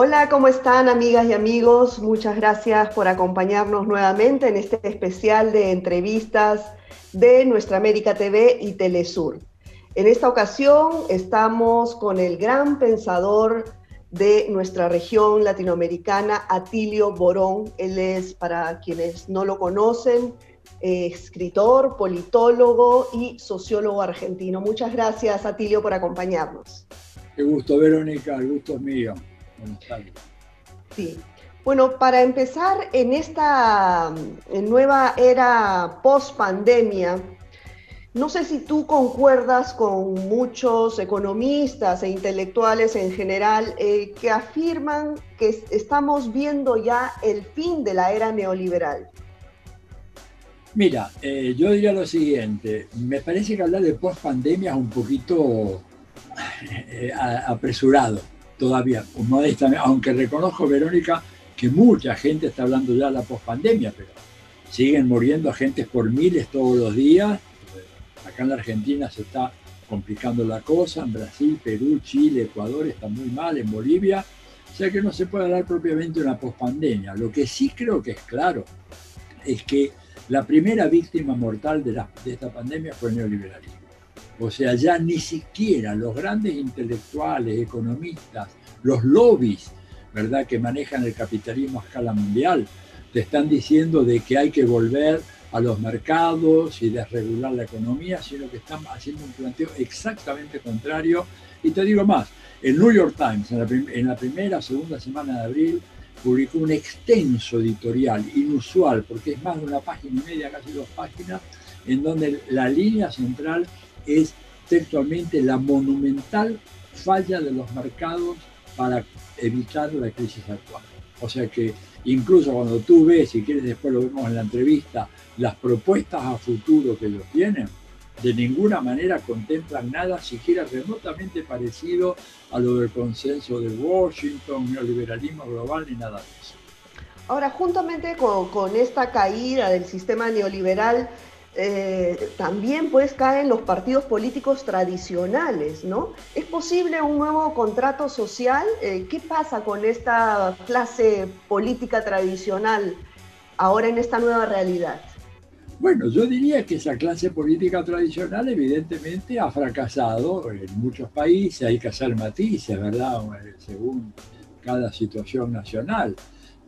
Hola, ¿cómo están amigas y amigos? Muchas gracias por acompañarnos nuevamente en este especial de entrevistas de Nuestra América TV y Telesur. En esta ocasión estamos con el gran pensador de nuestra región latinoamericana, Atilio Borón. Él es, para quienes no lo conocen, escritor, politólogo y sociólogo argentino. Muchas gracias, Atilio, por acompañarnos. Qué gusto, Verónica, el gusto es mío. Sí. Bueno, para empezar, en esta nueva era post-pandemia, no sé si tú concuerdas con muchos economistas e intelectuales en general eh, que afirman que estamos viendo ya el fin de la era neoliberal. Mira, eh, yo diría lo siguiente, me parece que hablar de post-pandemia es un poquito eh, apresurado todavía, modestamente, aunque reconozco, Verónica, que mucha gente está hablando ya de la pospandemia, pero siguen muriendo gente por miles todos los días. Acá en la Argentina se está complicando la cosa, en Brasil, Perú, Chile, Ecuador está muy mal, en Bolivia, o sea que no se puede hablar propiamente de una pospandemia. Lo que sí creo que es claro es que la primera víctima mortal de, de esta pandemia fue el neoliberalismo. O sea, ya ni siquiera los grandes intelectuales, economistas, los lobbies, ¿verdad?, que manejan el capitalismo a escala mundial, te están diciendo de que hay que volver a los mercados y desregular la economía, sino que están haciendo un planteo exactamente contrario. Y te digo más, el New York Times en la, en primera, segunda semana de abril publicó un extenso editorial, inusual, porque es más de una página y media, casi dos páginas, en donde la línea central es textualmente la monumental falla de los mercados para evitar la crisis actual. O sea que incluso cuando tú ves, si quieres después lo vemos en la entrevista, las propuestas a futuro que ellos tienen, de ninguna manera contemplan nada siquiera remotamente parecido a lo del consenso de Washington, neoliberalismo global ni nada de eso. Ahora, juntamente con, con esta caída del sistema neoliberal, eh, también pues caen los partidos políticos tradicionales, ¿no? ¿Es posible un nuevo contrato social? Eh, ¿Qué pasa con esta clase política tradicional ahora en esta nueva realidad? Bueno, yo diría que esa clase política tradicional evidentemente ha fracasado en muchos países, hay que hacer matices, ¿verdad? Según cada situación nacional,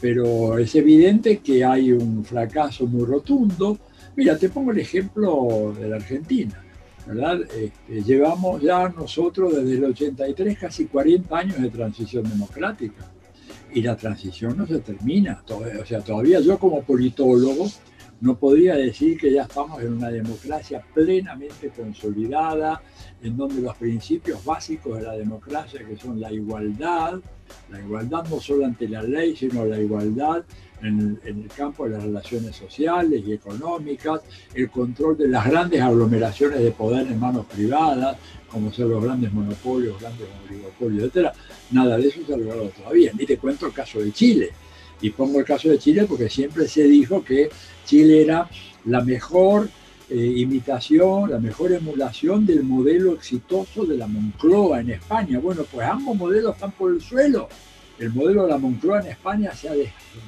pero es evidente que hay un fracaso muy rotundo Mira, te pongo el ejemplo de la Argentina, ¿verdad? Este, llevamos ya nosotros desde el 83 casi 40 años de transición democrática y la transición no se termina. O sea, todavía yo como politólogo no podría decir que ya estamos en una democracia plenamente consolidada, en donde los principios básicos de la democracia, que son la igualdad, la igualdad no solo ante la ley, sino la igualdad en, el campo de las relaciones sociales y económicas, el control de las grandes aglomeraciones de poder en manos privadas, como son los grandes monopolios, grandes oligopolios, etc. Nada de eso se ha logrado todavía. Ni te cuento el caso de Chile. Y pongo el caso de Chile porque siempre se dijo que Chile era la mejor eh, imitación, la mejor emulación del modelo exitoso de la Moncloa en España. Bueno, pues ambos modelos están por el suelo. El modelo de la Moncloa en España se ha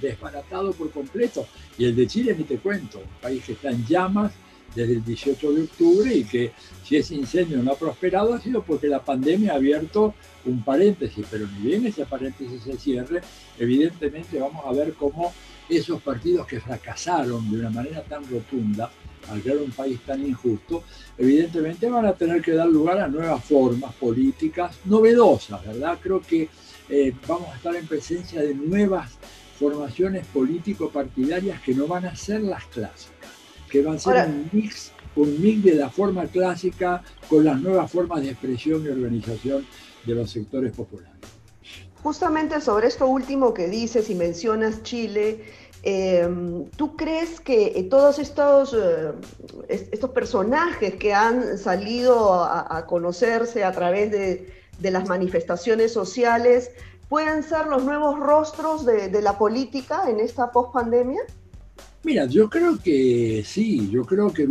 desbaratado por completo y el de Chile ni te cuento, un país que está en llamas desde el 18 de octubre y que si ese incendio no ha prosperado ha sido porque la pandemia ha abierto un paréntesis, pero ni bien ese paréntesis se cierre, evidentemente vamos a ver cómo esos partidos que fracasaron de una manera tan rotunda al crear un país tan injusto, evidentemente van a tener que dar lugar a nuevas formas políticas novedosas, ¿verdad? Creo que eh, vamos a estar en presencia de nuevas formaciones político-partidarias que no van a ser las clásicas, que van a ser un mix, un mix de la forma clásica con las nuevas formas de expresión y organización de los sectores populares. Justamente sobre esto último que dices y mencionas Chile, em, ¿tú crees que eh, todos estos, eh, estos personajes que han salido a conocerse a través de, de las manifestaciones sociales pueden ser los nuevos rostros de, la política en esta pospandemia? Mira, yo creo que sí, yo creo que,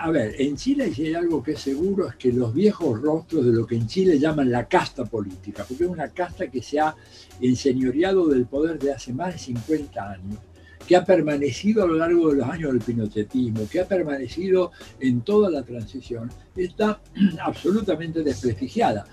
a ver, en Chile hay algo que es seguro, es que los viejos rostros de lo que en Chile llaman la casta política, porque es una casta que se ha enseñoreado del poder de hace más de 50 años, que ha permanecido a lo largo de los años del pinochetismo, que ha permanecido en toda la transición, está absolutamente desprestigiada.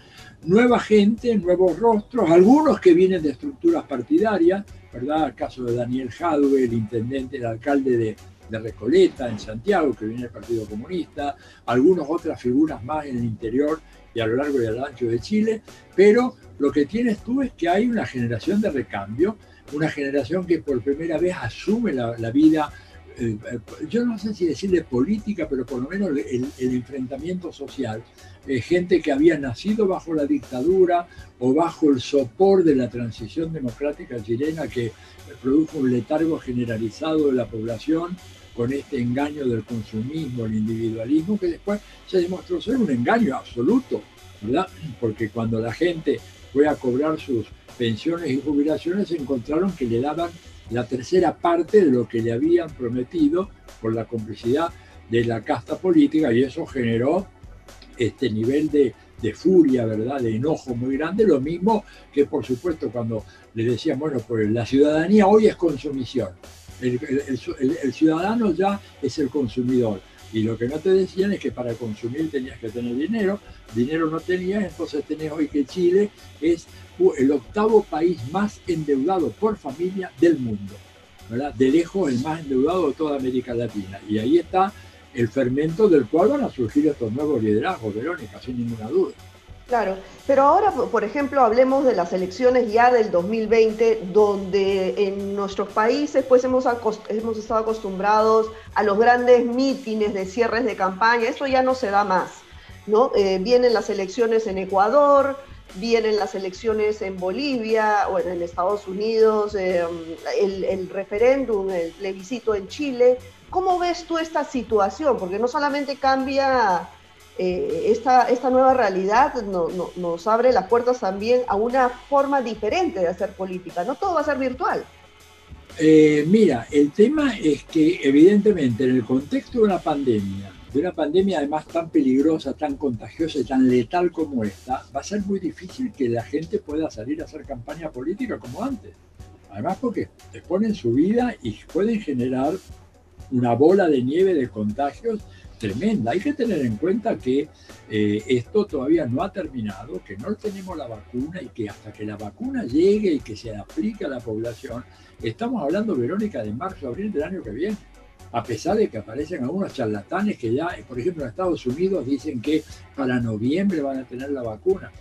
Nueva gente, nuevos rostros, algunos que vienen de estructuras partidarias, ¿verdad? El caso de Daniel Jadwe, el intendente, el alcalde de, Recoleta, en Santiago, que viene del Partido Comunista, algunas otras figuras más en el interior y a lo largo y al ancho de Chile, pero lo que tienes tú es que hay una generación de recambio, una generación que por primera vez asume la, vida, eh, yo no sé si decirle política, pero por lo menos el, enfrentamiento social. Eh, gente que había nacido bajo la dictadura o bajo el sopor de la transición democrática chilena que produjo un letargo generalizado de la población con este engaño del consumismo, el individualismo, que después se demostró ser un engaño absoluto, ¿verdad? Porque cuando la gente fue a cobrar sus pensiones y jubilaciones, encontraron que le daban la tercera parte de lo que le habían prometido por la complicidad de la casta política y eso generó este nivel de, furia, ¿verdad? De enojo muy grande, lo mismo que por supuesto cuando le decían, bueno, pues la ciudadanía hoy es consumición, el ciudadano ya es el consumidor. Y lo que no te decían es que para consumir tenías que tener dinero, dinero no tenías, entonces tenés hoy que Chile es el octavo país más endeudado por familia del mundo, ¿verdad? De lejos el más endeudado de toda América Latina. Y ahí está el fermento del cual van a surgir estos nuevos liderazgos, Verónica, sin ninguna duda. Claro, pero ahora, por ejemplo, hablemos de las elecciones ya del 2020, donde en nuestros países pues hemos, hemos estado acostumbrados a los grandes mítines de cierres de campaña, eso ya no se da más, ¿no? Eh, vienen las elecciones en Ecuador, vienen las elecciones en Bolivia, o en Estados Unidos, eh, el, el referéndum, el plebiscito en Chile. ¿Cómo ves tú esta situación? Porque no solamente cambia eh, esta, esta, nueva realidad nos abre las puertas también a una forma diferente de hacer política. No todo va a ser virtual. Eh, mira, el tema es que evidentemente en el contexto de una pandemia, de una pandemia además tan peligrosa, tan contagiosa y tan letal como esta, va a ser muy difícil que la gente pueda salir a hacer campaña política como antes. Además porque exponen su vida y pueden generar una bola de nieve de contagios tremenda. Hay que tener en cuenta que eh, esto todavía no ha terminado, que no tenemos la vacuna y que hasta que la vacuna llegue y que se aplique a la población, estamos hablando, Verónica, de marzo, abril del año que viene. A pesar de que aparecen algunos charlatanes que ya, por ejemplo, en Estados Unidos dicen que para noviembre van a tener la vacuna.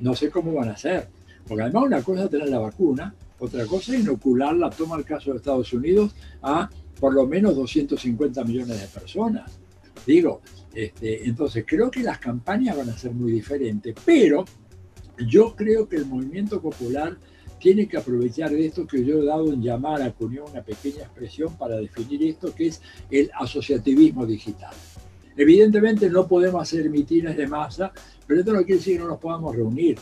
No sé cómo van a hacer. Porque además una cosa es tener la vacuna, otra cosa es inocularla, toma el caso de Estados Unidos, a por lo menos 250 millones de personas. Digo, este, entonces creo que las campañas van a ser muy diferentes, pero yo creo que el movimiento popular tiene que aprovechar de esto que yo he dado en llamar a Cunión una pequeña expresión para definir esto que es el asociativismo digital. Evidentemente no podemos hacer mitines de masa, pero esto no quiere decir que no nos podamos reunir,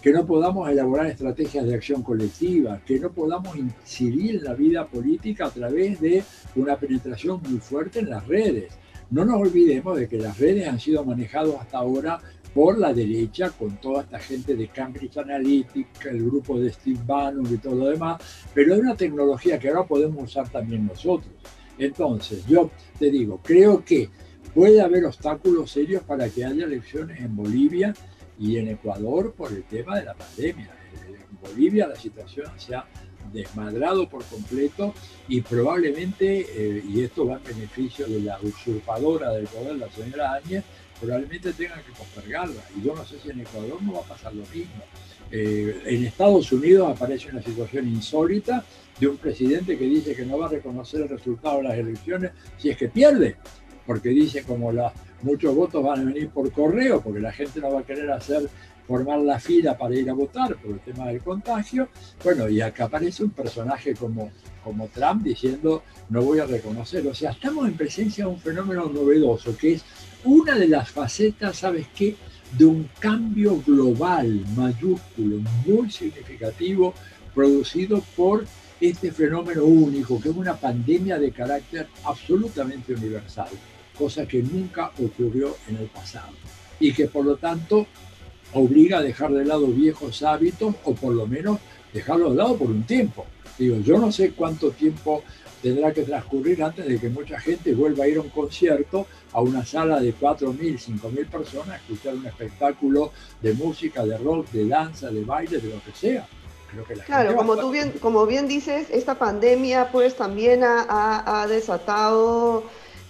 que no podamos elaborar estrategias de acción colectiva, que no podamos incidir en la vida política a través de una penetración muy fuerte en las redes. No nos olvidemos de que las redes han sido manejadas hasta ahora por la derecha, con toda esta gente de Cambridge Analytica, el grupo de Steve Bannon y todo lo demás, pero es una tecnología que ahora podemos usar también nosotros. Entonces, yo te digo, creo que puede haber obstáculos serios para que haya elecciones en Bolivia y en Ecuador por el tema de la pandemia. En Bolivia la situación se ha desmadrado por completo y probablemente, eh, y esto va en beneficio de la usurpadora del poder, la señora Áñez, probablemente tengan que postergarla. Y yo no sé si en Ecuador no va a pasar lo mismo. Eh, en Estados Unidos aparece una situación insólita de un presidente que dice que no va a reconocer el resultado de las elecciones si es que pierde, porque dice como la, muchos votos van a venir por correo, porque la gente no va a querer hacer formar la fila para ir a votar por el tema del contagio. Bueno, y acá aparece un personaje como, como Trump diciendo no voy a reconocer. O sea, estamos en presencia de un fenómeno novedoso, que es una de las facetas, ¿sabes qué? De un cambio global mayúsculo, muy significativo, producido por este fenómeno único, que es una pandemia de carácter absolutamente universal, cosa que nunca ocurrió en el pasado, y que por lo tanto obliga a dejar de lado viejos hábitos o por lo menos dejarlos de lado por un tiempo. Digo, yo no sé cuánto tiempo tendrá que transcurrir antes de que mucha gente vuelva a ir a un concierto, a una sala de 4.000, 5.000 personas, a escuchar un espectáculo de música, de rock, de danza, de baile, de lo que sea. claro, como tú bien, como bien dices, esta pandemia pues también ha, desatado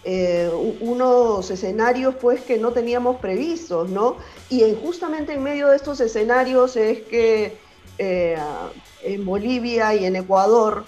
eh, unos escenarios pues que no teníamos previstos, ¿no? Y justamente en medio de estos escenarios es que eh, en Bolivia y en Ecuador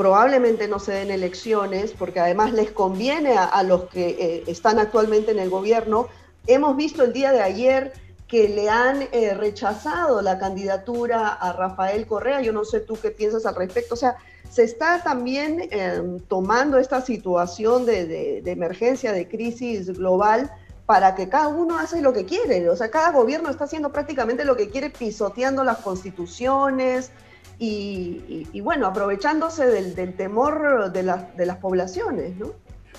probablemente no se den elecciones, porque además les conviene a, los que eh, están actualmente en el gobierno. Hemos visto el día de ayer que le han eh, rechazado la candidatura a Rafael Correa. Yo no sé tú qué piensas al respecto. O sea, se está también em, tomando esta situación de, emergencia, de crisis global, para que cada uno hace lo que quiere. O sea, cada gobierno está haciendo prácticamente lo que quiere, pisoteando las constituciones, y, bueno, aprovechándose del, temor de, las poblaciones, ¿no?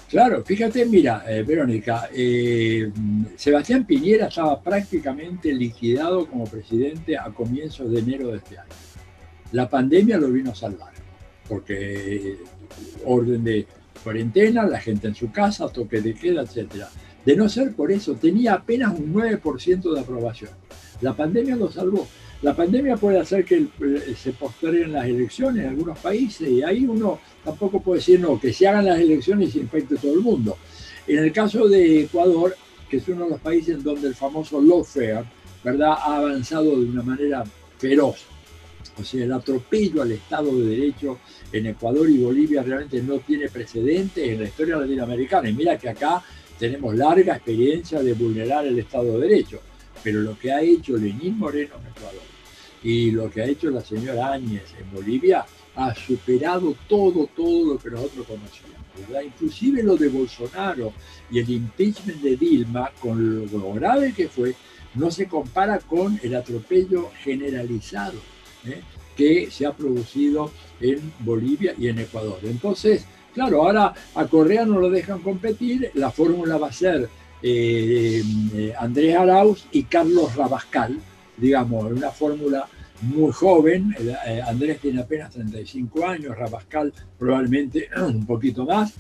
Claro, fíjate, mira, eh, Verónica, eh, Sebastián Piñera estaba prácticamente liquidado como presidente a comienzos de enero de este año. La pandemia lo vino a salvar, porque orden de cuarentena, la gente en su casa, toque de queda, etc. De no ser por eso, tenía apenas un 9% de aprobación. La pandemia lo salvó. La pandemia puede hacer que eh, se posterguen las elecciones en algunos países y ahí uno tampoco puede decir no, que se hagan las elecciones y infecte todo el mundo. En el caso de Ecuador, que es uno de los países donde el famoso lawfare, ¿verdad?, ha avanzado de una manera feroz. O sea, el atropello al Estado de Derecho en Ecuador y Bolivia realmente no tiene precedentes en la historia latinoamericana. Y mira que acá tenemos larga experiencia de vulnerar el Estado de Derecho. Pero lo que ha hecho Lenín Moreno en Ecuador, y lo que ha hecho la señora Áñez en Bolivia ha superado todo, todo lo que nosotros conocíamos. Inclusive lo de Bolsonaro y el impeachment de Dilma, con lo grave que fue, no se compara con el atropello generalizado ¿eh? que se ha producido en Bolivia y en Ecuador. Entonces, claro, ahora a Correa no lo dejan competir, la fórmula va a ser eh, eh, Andrés Arauz y Carlos Rabascal, digamos, una fórmula muy joven. Eh, Andrés tiene apenas 35 años, Rabascal probablemente un poquito más.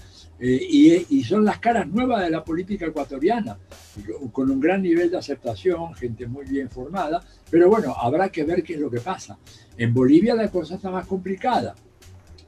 Eh, y, son las caras nuevas de la política ecuatoriana, con un gran nivel de aceptación, gente muy bien formada, pero bueno, habrá que ver qué es lo que pasa. En Bolivia la cosa está más complicada.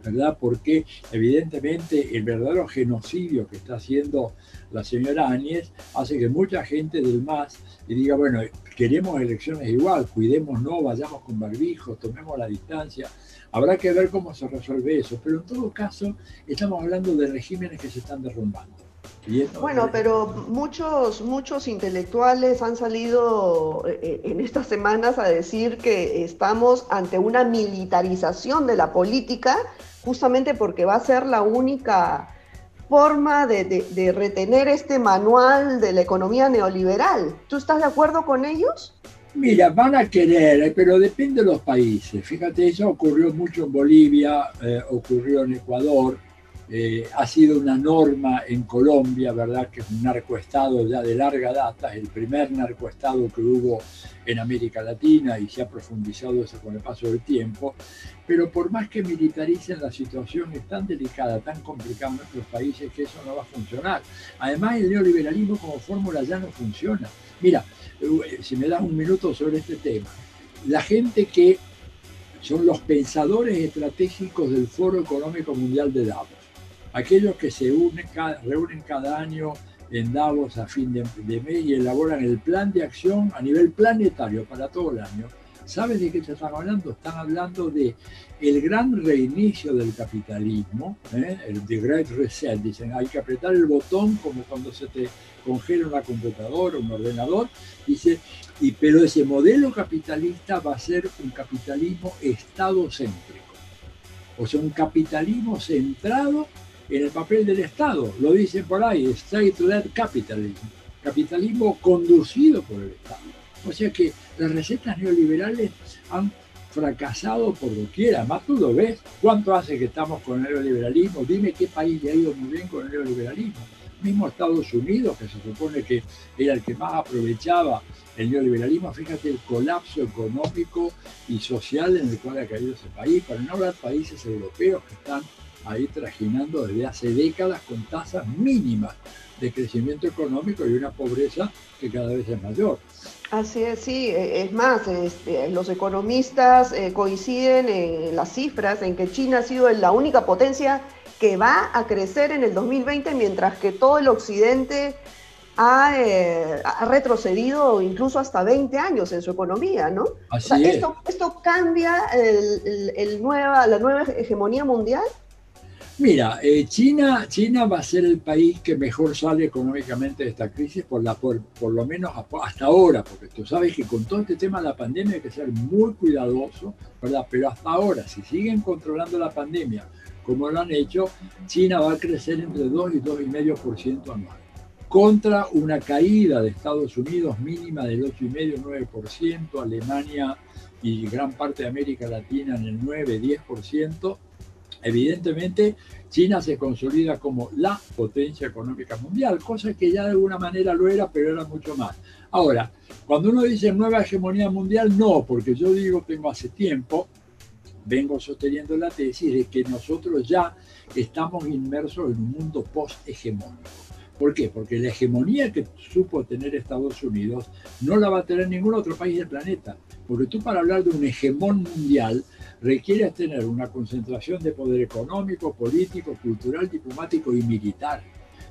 ¿verdad? Porque evidentemente el verdadero genocidio que está haciendo la señora Áñez hace que mucha gente del MAS diga, bueno, queremos elecciones igual, cuidemos, no, vayamos con barbijos, tomemos la distancia. Habrá que ver cómo se resuelve eso, pero en todo caso estamos hablando de regímenes que se están derrumbando. Bueno, pero muchos, muchos intelectuales han salido eh, eh, en estas semanas a decir que estamos ante una militarización de la política, justamente porque va a ser la única forma de, retener este manual de la economía neoliberal. ¿Tú estás de acuerdo con ellos? Mira, van a querer, pero depende de los países. Fíjate, eso ocurrió mucho en Bolivia, eh, ocurrió en Ecuador, eh, ha sido una norma en Colombia, ¿verdad? Que es un narcoestado ya de larga data, el primer narcoestado que hubo en América Latina y se ha profundizado eso con el paso del tiempo. Pero por más que militaricen la situación es tan delicada, tan complicada en nuestros países que eso no va a funcionar. Además, el neoliberalismo como fórmula ya no funciona. Mira, eh, si me das un minuto sobre este tema, la gente que son los pensadores estratégicos del Foro Económico Mundial de Davos aquellos que se reúnen cada año en Davos a fin de, mes y elaboran el plan de acción a nivel planetario para todo el año. ¿Sabes de qué se están hablando? Están hablando de el gran reinicio del capitalismo, ¿eh? el The Great Reset. Dicen, hay que apretar el botón como cuando se te congela una computadora, un ordenador. Dice, y, pero ese modelo capitalista va a ser un capitalismo estado-céntrico. O sea, un capitalismo centrado en el papel del Estado. Lo dicen por ahí, state-led capitalism, capitalismo conducido por el Estado. O sea que las recetas neoliberales han fracasado por doquier. Además, tú lo ves. ¿Cuánto hace que estamos con el neoliberalismo? Dime qué país le ha ido muy bien con el neoliberalismo. Mismo Estados Unidos, que se supone que era el que más aprovechaba el neoliberalismo, fíjate el colapso económico y social en el cual ha caído ese país, para no hablar países europeos que están ahí trajinando desde hace décadas con tasas mínimas de crecimiento económico y una pobreza que cada vez es mayor. Así es, sí, e, es más, este, los economistas eh, coinciden en las cifras en que China ha sido la única potencia que va a crecer en el 2020, mientras que todo el occidente ha, eh, retrocedido incluso hasta 20 años en su economía, ¿no? esto, ¿Esto cambia el, nueva, la nueva hegemonía mundial? Mira, eh, China, China va a ser el país que mejor sale económicamente de esta crisis, por, la, por, lo menos hasta ahora, porque tú sabes que con todo este tema de la pandemia hay que ser muy cuidadoso, ¿verdad? Pero hasta ahora, si siguen controlando la pandemia como lo han hecho, China va a crecer entre 2 y 2,5% anual, contra una caída de Estados Unidos mínima del 8,5-9%, Alemania y gran parte de América Latina en el 9-10%, Evidentemente, China se consolida como la potencia económica mundial, cosa que ya de alguna manera lo era, pero era mucho más. Ahora, cuando uno dice nueva hegemonía mundial, no, porque yo digo, tengo hace tiempo, vengo sosteniendo la tesis de que nosotros ya estamos inmersos en un mundo post-hegemónico. ¿Por qué? Porque la hegemonía que supo tener Estados Unidos no la va a tener ningún otro país del planeta. Porque tú para hablar de un hegemón mundial requieres tener una concentración de poder económico, político, cultural, diplomático y militar.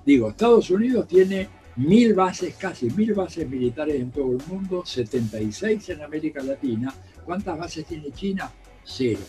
Digo, Estados Unidos tiene mil bases, casi mil bases militares en todo el mundo, 76 en América Latina. ¿Cuántas bases tiene China? Cero.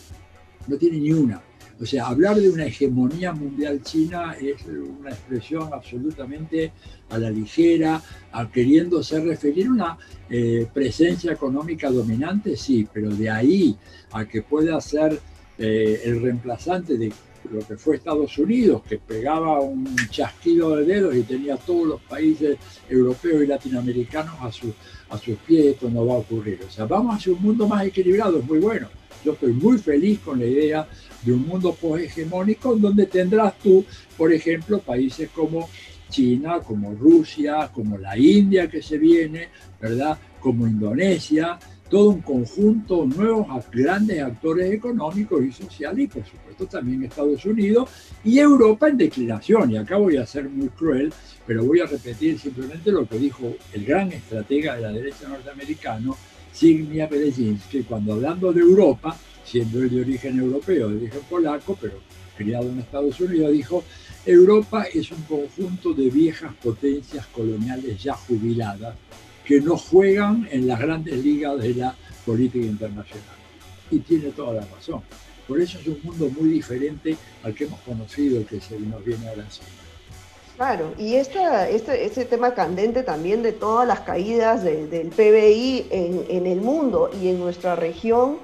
No tiene ni una. O sea, hablar de una hegemonía mundial china es una expresión absolutamente a la ligera, a queriéndose referir a una eh, presencia económica dominante, sí, pero de ahí a que pueda ser eh, el reemplazante de lo que fue Estados Unidos, que pegaba un chasquido de dedos y tenía todos los países europeos y latinoamericanos a, a sus pies, esto va a ocurrir. O sea, vamos hacia un mundo más equilibrado, es muy bueno. Yo estoy muy feliz con la idea de un mundo poshegemónico donde tendrás tú, por ejemplo, países como China, como Rusia, como la India que se viene, ¿verdad? Como Indonesia, todo un conjunto nuevos grandes actores económicos y sociales y por supuesto también Estados Unidos y Europa en declinación. Y acá voy a ser muy cruel, pero voy a repetir simplemente lo que dijo el gran estratega de la derecha norteamericana, Zygmunt que cuando hablando de Europa, siendo él de origen europeo, de origen polaco, pero criado en Estados Unidos, dijo, Europa es un conjunto de viejas potencias coloniales ya jubiladas que no juegan en las grandes ligas de la política internacional. Y tiene toda la razón. Por eso es un mundo muy diferente al que hemos conocido, el que se nos viene ahora encima. Claro, y esta, este, este tema candente también de todas las caídas del PBI en, el mundo y en nuestra región,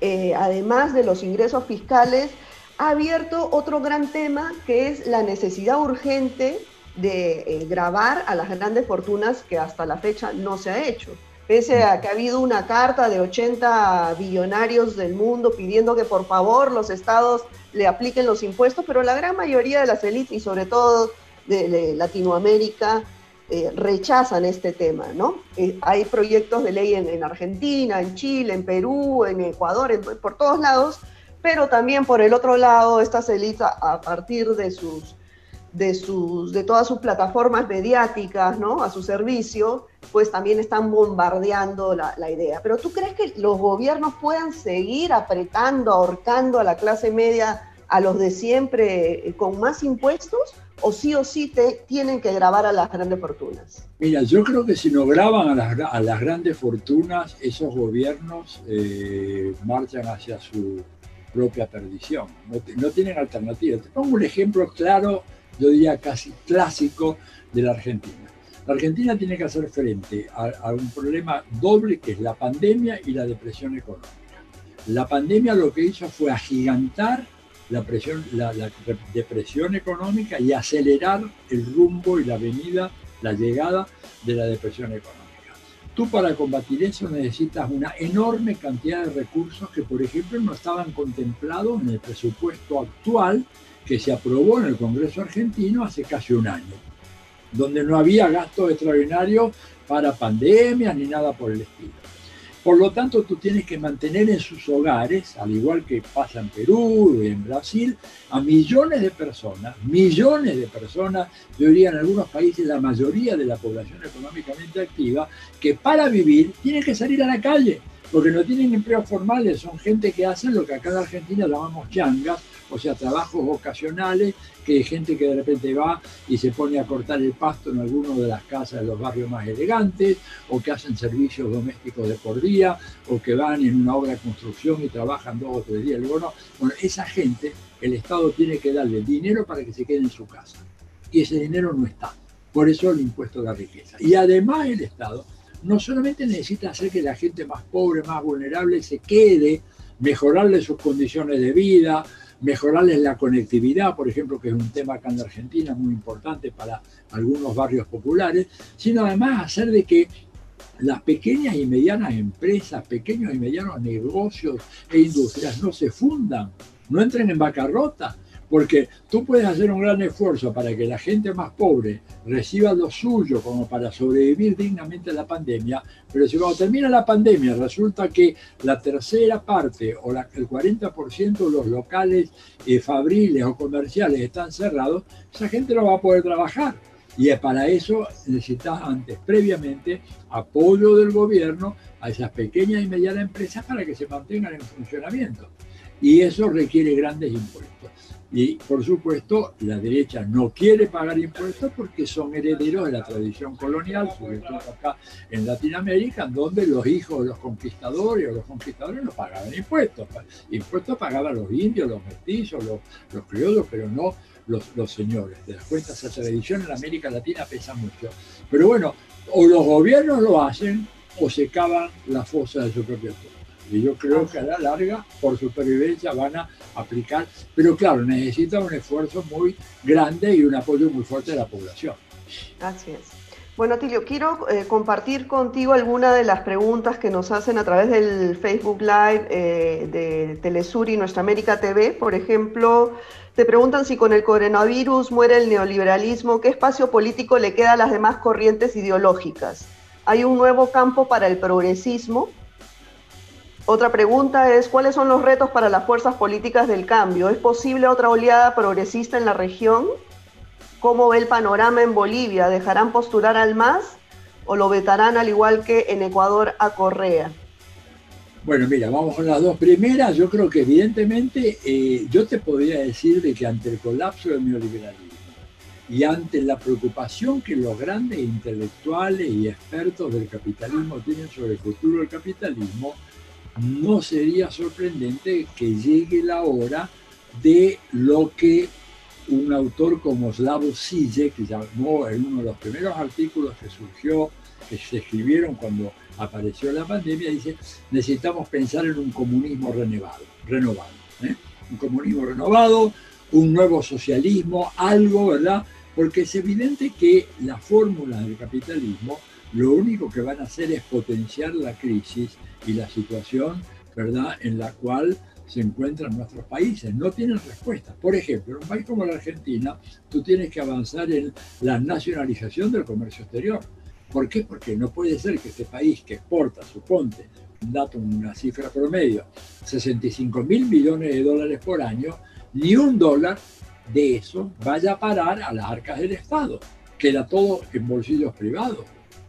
eh, además de los ingresos fiscales, ha abierto otro gran tema que es la necesidad urgente de eh, grabar a las grandes fortunas que hasta la fecha no se ha hecho. Pese a que ha habido una carta de 80 billonarios del mundo pidiendo que por favor los estados le apliquen los impuestos, pero la gran mayoría de las élites y sobre todo de, Latinoamérica eh, rechazan este tema, ¿no? Eh, hay proyectos de ley en, Argentina, en Chile, en Perú, en Ecuador, por todos lados, pero también por el otro lado, estas élites a partir de sus de, sus, de todas sus plataformas mediáticas, ¿no? A su servicio, pues también están bombardeando la, idea. Pero ¿tú crees que los gobiernos puedan seguir apretando, ahorcando a la clase media, a los de siempre, eh, con más impuestos? ¿O sí o sí te, tienen que grabar a las grandes fortunas? Mira, yo creo que si no graban a las, a las grandes fortunas, esos gobiernos eh, marchan hacia su propia perdición. No, no tienen alternativa. Te pongo un ejemplo claro yo diría casi clásico de la Argentina. La Argentina tiene que hacer frente a, un problema doble que es la pandemia y la depresión económica. La pandemia lo que hizo fue agigantar la, presión, la, depresión económica y acelerar el rumbo y la venida, la llegada de la depresión económica. tú para combatir eso necesitas una enorme cantidad de recursos que, por ejemplo, no estaban contemplados en el presupuesto actual que se aprobó en el Congreso argentino hace casi un año, donde no había gastos extraordinarios para pandemias ni nada por el estilo. Por lo tanto, tú tienes que mantener en sus hogares, al igual que pasa en Perú y en Brasil, a millones de personas, millones de personas, yo diría en algunos países la mayoría de la población económicamente activa, que para vivir tienen que salir a la calle, porque no tienen empleos formales, son gente que hacen lo que acá en Argentina llamamos changas, o sea, trabajos ocasionales, que gente que de repente va y se pone a cortar el pasto en alguna de las casas de los barrios más elegantes, o que hacen servicios domésticos de por día, o que van en una obra de construcción y trabajan dos o tres días. Luego, Bueno, esa gente, el Estado tiene que darle dinero para que se quede en su casa. Y ese dinero no está. Por eso el impuesto de la riqueza. Y además el Estado no solamente necesita hacer que la gente más pobre, más vulnerable se quede, mejorarle sus condiciones de vida, mejorarles la conectividad, por ejemplo, que es un tema acá en Argentina muy importante para algunos barrios populares, sino además hacer de que las pequeñas y medianas empresas, pequeños y medianos negocios e industrias no se fundan, no entren en bancarrota, porque tú puedes hacer un gran esfuerzo para que la gente más pobre reciba lo suyo como para sobrevivir dignamente a la pandemia, pero si cuando termina la pandemia resulta que la tercera parte o el 40% de los locales eh, fabriles o comerciales están cerrados, esa gente no va a poder trabajar. Y para eso necesitas antes, previamente, apoyo del gobierno a esas pequeñas y medianas empresas para que se mantengan en funcionamiento. Y eso requiere grandes impuestos. Y por supuesto, la derecha no quiere pagar impuestos porque son herederos de la tradición colonial, sobre todo acá en Latinoamérica, donde los hijos de los conquistadores o los conquistadores no pagaban impuestos. Impuestos pagaban los indios, los mestizos, los, los criollos, pero no los, señores. De las cuentas, esa tradición en América Latina pesa mucho. Pero bueno, o los gobiernos lo hacen o se cavan la fosa de su propio pueblo. Y yo creo que a la larga, por supervivencia, van a aplicar. Pero claro, necesita un esfuerzo muy grande y un apoyo muy fuerte de la población. Así es. Bueno, Tilio, quiero eh, compartir contigo algunas de las preguntas que nos hacen a través del Facebook Live eh, de Telesur y Nuestra América TV. Por ejemplo, te preguntan si con el coronavirus muere el neoliberalismo, ¿qué espacio político le queda a las demás corrientes ideológicas? ¿Hay un nuevo campo para el progresismo? Otra pregunta es, ¿cuáles son los retos para las fuerzas políticas del cambio? ¿Es posible otra oleada progresista en la región? ¿Cómo ve el panorama en Bolivia? ¿Dejarán postular al MAS o lo vetarán al igual que en Ecuador a Correa? Bueno, mira, vamos con las dos primeras. Yo creo que evidentemente eh, yo te podría decir de que ante el colapso del neoliberalismo y ante la preocupación que los grandes intelectuales y expertos del capitalismo tienen sobre el futuro del capitalismo, no sería sorprendente que llegue la hora de lo que un autor como Slavoj Žižek, que llamó en uno de los primeros artículos que surgió, que se escribieron cuando apareció la pandemia, dice, necesitamos pensar en un comunismo renovado, renovado ¿eh? un comunismo renovado, un nuevo socialismo, algo, ¿verdad? Porque es evidente que las fórmulas del capitalismo lo único que van a hacer es potenciar la crisis y la situación, ¿verdad?, en la cual se encuentran nuestros países. No tienen respuesta. Por ejemplo, en un país como la Argentina, tú tienes que avanzar en la nacionalización del comercio exterior. ¿Por qué? Porque no puede ser que este país que exporta, suponte, un dato, una cifra promedio, 65 mil millones de dólares por año, ni un dólar de eso vaya a parar a las arcas del Estado. Queda todo en bolsillos privados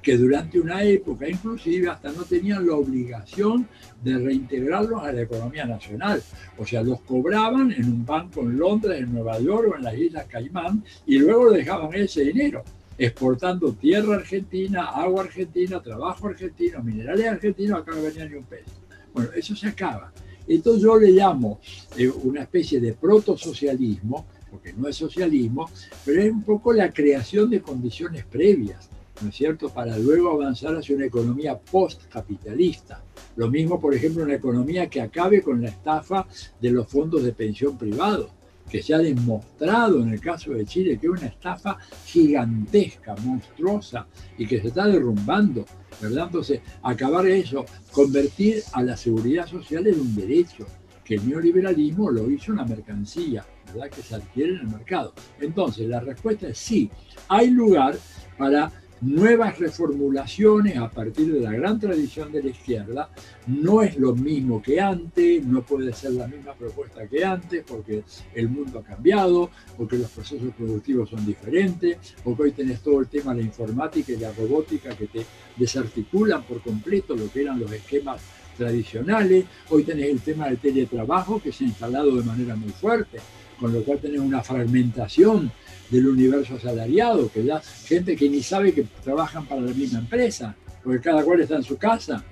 que durante una época inclusive hasta no tenían la obligación de reintegrarlos a la economía nacional. O sea, los cobraban en un banco en Londres, en Nueva York o en las Islas Caimán y luego dejaban ese dinero exportando tierra argentina, agua argentina, trabajo argentino, minerales argentinos, acá no venía ni un peso. Bueno, eso se acaba. Entonces yo le llamo eh, una especie de protosocialismo, porque no es socialismo, pero es un poco la creación de condiciones previas ¿no es cierto?, para luego avanzar hacia una economía postcapitalista. Lo mismo, por ejemplo, una economía que acabe con la estafa de los fondos de pensión privados. que se ha demostrado en el caso de Chile que es una estafa gigantesca, monstruosa y que se está derrumbando, ¿verdad? Entonces, acabar eso, convertir a la seguridad social en un derecho, que el neoliberalismo lo hizo una mercancía, ¿verdad? Que se adquiere en el mercado. Entonces, la respuesta es sí, hay lugar para nuevas reformulaciones a partir de la gran tradición de la izquierda. No es lo mismo que antes, no puede ser la misma propuesta que antes, porque el mundo ha cambiado, porque los procesos productivos son diferentes, porque hoy tenés todo el tema de la informática y la robótica que te desarticulan por completo lo que eran los esquemas tradicionales. Hoy tenés el tema del teletrabajo que se ha instalado de manera muy fuerte, con lo cual tenés una fragmentación del universo asalariado, que da gente que ni sabe que trabajan para la misma empresa, porque cada cual está en su casa.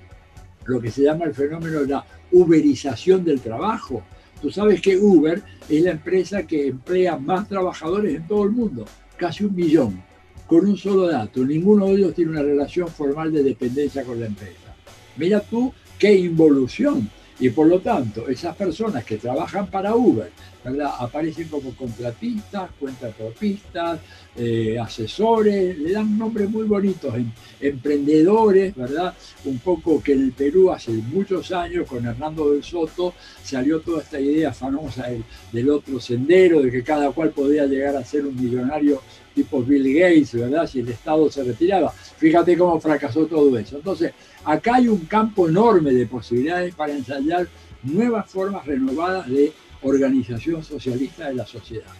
Lo que se llama el fenómeno de la uberización del trabajo. Tú sabes que Uber es la empresa que emplea más trabajadores en todo el mundo, casi un millón, con un solo dato. Ninguno de ellos tiene una relación formal de dependencia con la empresa. Mira tú qué involución y por lo tanto, esas personas que trabajan para Uber, ¿verdad? Aparecen como contratistas, cuentapropistas, eh, asesores, le dan nombres muy bonitos, em, emprendedores, ¿verdad? Un poco que el Perú hace muchos años con Hernando del Soto salió toda esta idea famosa del, del otro sendero, de que cada cual podía llegar a ser un millonario tipo Bill Gates, ¿verdad? Si el Estado se retiraba. Fíjate cómo fracasó todo eso. Entonces, acá hay un campo enorme de posibilidades para ensayar nuevas formas renovadas de organización socialista de la sociedad.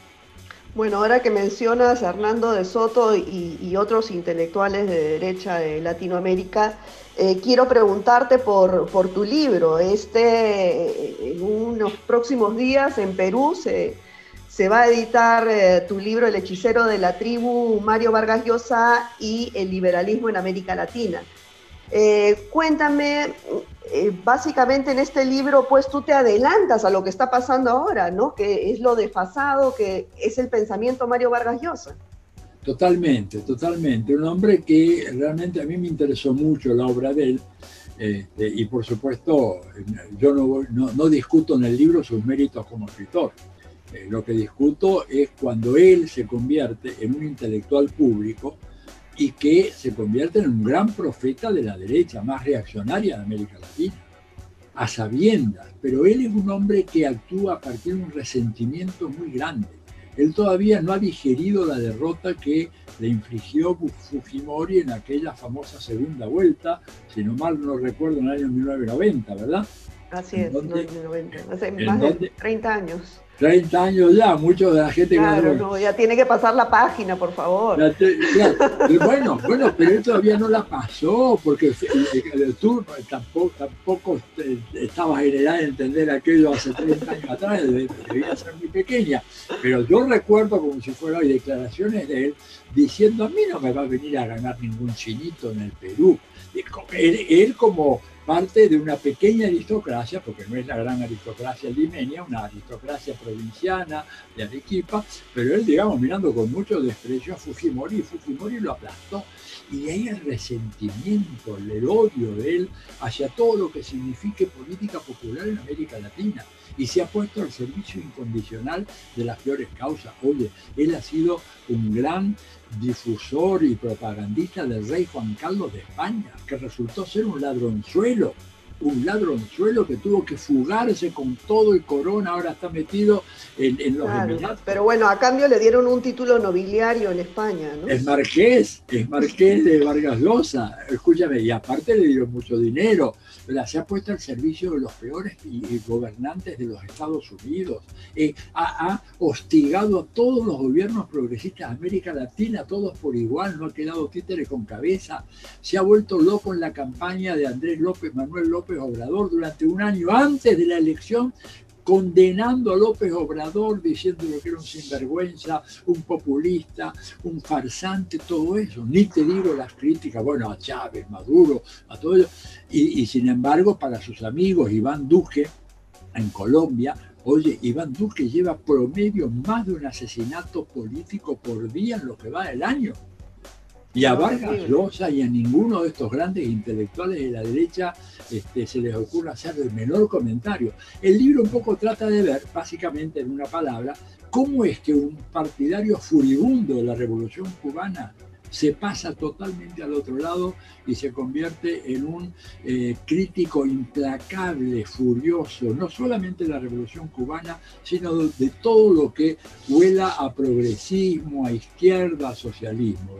Bueno, ahora que mencionas a Hernando de Soto y, otros intelectuales de derecha de Latinoamérica, eh, quiero preguntarte por, por, tu libro. Este, en unos próximos días en Perú se, se va a editar eh, tu libro El hechicero de la tribu, Mario Vargas Llosa y el liberalismo en América Latina. Eh, cuéntame, eh, básicamente en este libro, pues tú te adelantas a lo que está pasando ahora, ¿no? Que es lo desfasado, que es el pensamiento Mario Vargas Llosa. Totalmente, totalmente. Un hombre que realmente a mí me interesó mucho la obra de él. Este, y por supuesto, yo no, no discuto en el libro sus méritos como escritor eh, lo que discuto es cuando él se convierte en un intelectual público y que se convierte en un gran profeta de la derecha más reaccionaria de América Latina, a sabiendas, pero él es un hombre que actúa a partir de un resentimiento muy grande. Él todavía no ha digerido la derrota que le infligió Fujimori en aquella famosa segunda vuelta, si no mal no recuerdo, en el año 1990, ¿verdad? Así es, 1990, hace más de 30 años. 30 años ya, muchos de la gente claro, que no, ya tiene que pasar la página, por favor. bueno, bueno, pero él todavía no la pasó, porque tú tampoco, tampoco estabas en edad de entender aquello hace 30 años atrás, debía ser muy pequeña. Pero yo recuerdo como si fuera hoy declaraciones de él diciendo, a mí no me va a venir a ganar ningún chinito en el Perú. él como parte de una pequeña aristocracia, porque no es la gran aristocracia limeña, una aristocracia provinciana de Arequipa, pero él, digamos, mirando con mucho desprecio a Fujimori, y Fujimori lo aplastó. Y de ahí el resentimiento, el odio de él hacia todo lo que signifique política popular en América Latina. Y se ha puesto al servicio incondicional de las peores causas. Oye, él ha sido un gran difusor y propagandista del rey Juan Carlos de España, que resultó ser un ladronzuelo, un ladronzuelo que tuvo que fugarse con todo el corona, ahora está metido en, los Emiratos. Pero bueno, a cambio le dieron un título nobiliario en España, ¿no? Es marqués, es marqués de Vargas Llosa, escúchame, y aparte le dieron mucho dinero, se ha puesto al servicio de los peores gobernantes de los Estados Unidos, eh, ha, hostigado a todos los gobiernos progresistas de América Latina, todos por igual, no ha quedado títere con cabeza, se ha vuelto loco en la campaña de Andrés López, Manuel López Obrador durante un año antes de la elección condenando a López Obrador, diciéndolo que era un sinvergüenza, un populista, un farsante, todo eso. Ni te digo las críticas, bueno, a Chávez, Maduro, a todo eso. Y, sin embargo, para sus amigos, Iván Duque, en Colombia, Oye, Iván Duque lleva promedio más de un asesinato político por día en lo que va del año. Y a Vargas Llosa y a ninguno de estos grandes intelectuales de la derecha este, se les ocurre hacer el menor comentario. El libro un poco trata de ver, básicamente en una palabra, cómo es que un partidario furibundo de la revolución cubana se pasa totalmente al otro lado y se convierte en un eh, crítico implacable, furioso, no solamente de la revolución cubana, sino de, todo lo que huela a progresismo, a izquierda, a socialismo.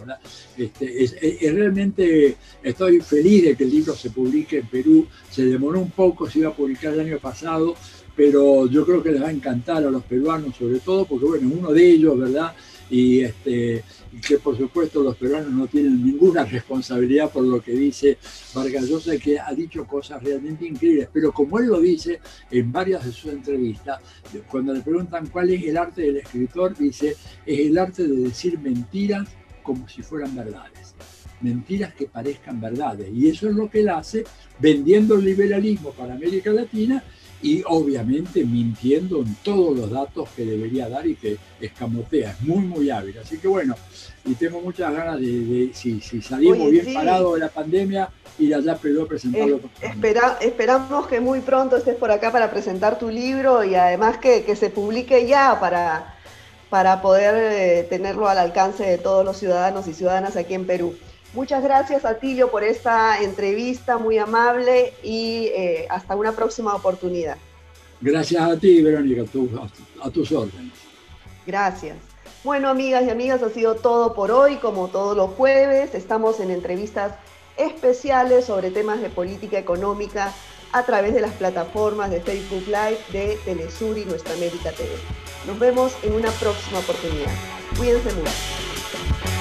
Este, es, realmente estoy feliz de que el libro se publique en Perú, se demoró un poco, se iba a publicar el año pasado, pero yo creo que les va a encantar a los peruanos sobre todo, porque bueno, uno de ellos, ¿verdad? Y, este, que por supuesto los peruanos no tienen ninguna responsabilidad por lo que dice Vargas Llosa, que ha dicho cosas realmente increíbles, pero como él lo dice en varias de sus entrevistas, cuando le preguntan cuál es el arte del escritor, dice, es el arte de decir mentiras como si fueran verdades mentiras que parezcan verdades. Y eso es lo que él hace vendiendo el liberalismo para América Latina y obviamente mintiendo en todos los datos que debería dar y que escamotea, es muy muy hábil. Así que bueno, y tengo muchas ganas de, si, salimos bien parados de la pandemia, ir allá a presentarlo. espera, esperamos que muy pronto estés por acá para presentar tu libro y además que, se publique ya para, para poder eh, tenerlo al alcance de todos los ciudadanos y ciudadanas aquí en Perú. Muchas gracias, Atilio, por esta entrevista muy amable y eh, hasta una próxima oportunidad. Gracias a ti, Verónica, a, tus órdenes. Gracias. Bueno, amigas y amigas, ha sido todo por hoy. Como todos los jueves, estamos en entrevistas especiales sobre temas de política económica a través de las plataformas de Facebook Live de Telesur y Nuestra América TV. Nos vemos en una próxima oportunidad. Cuídense mucho.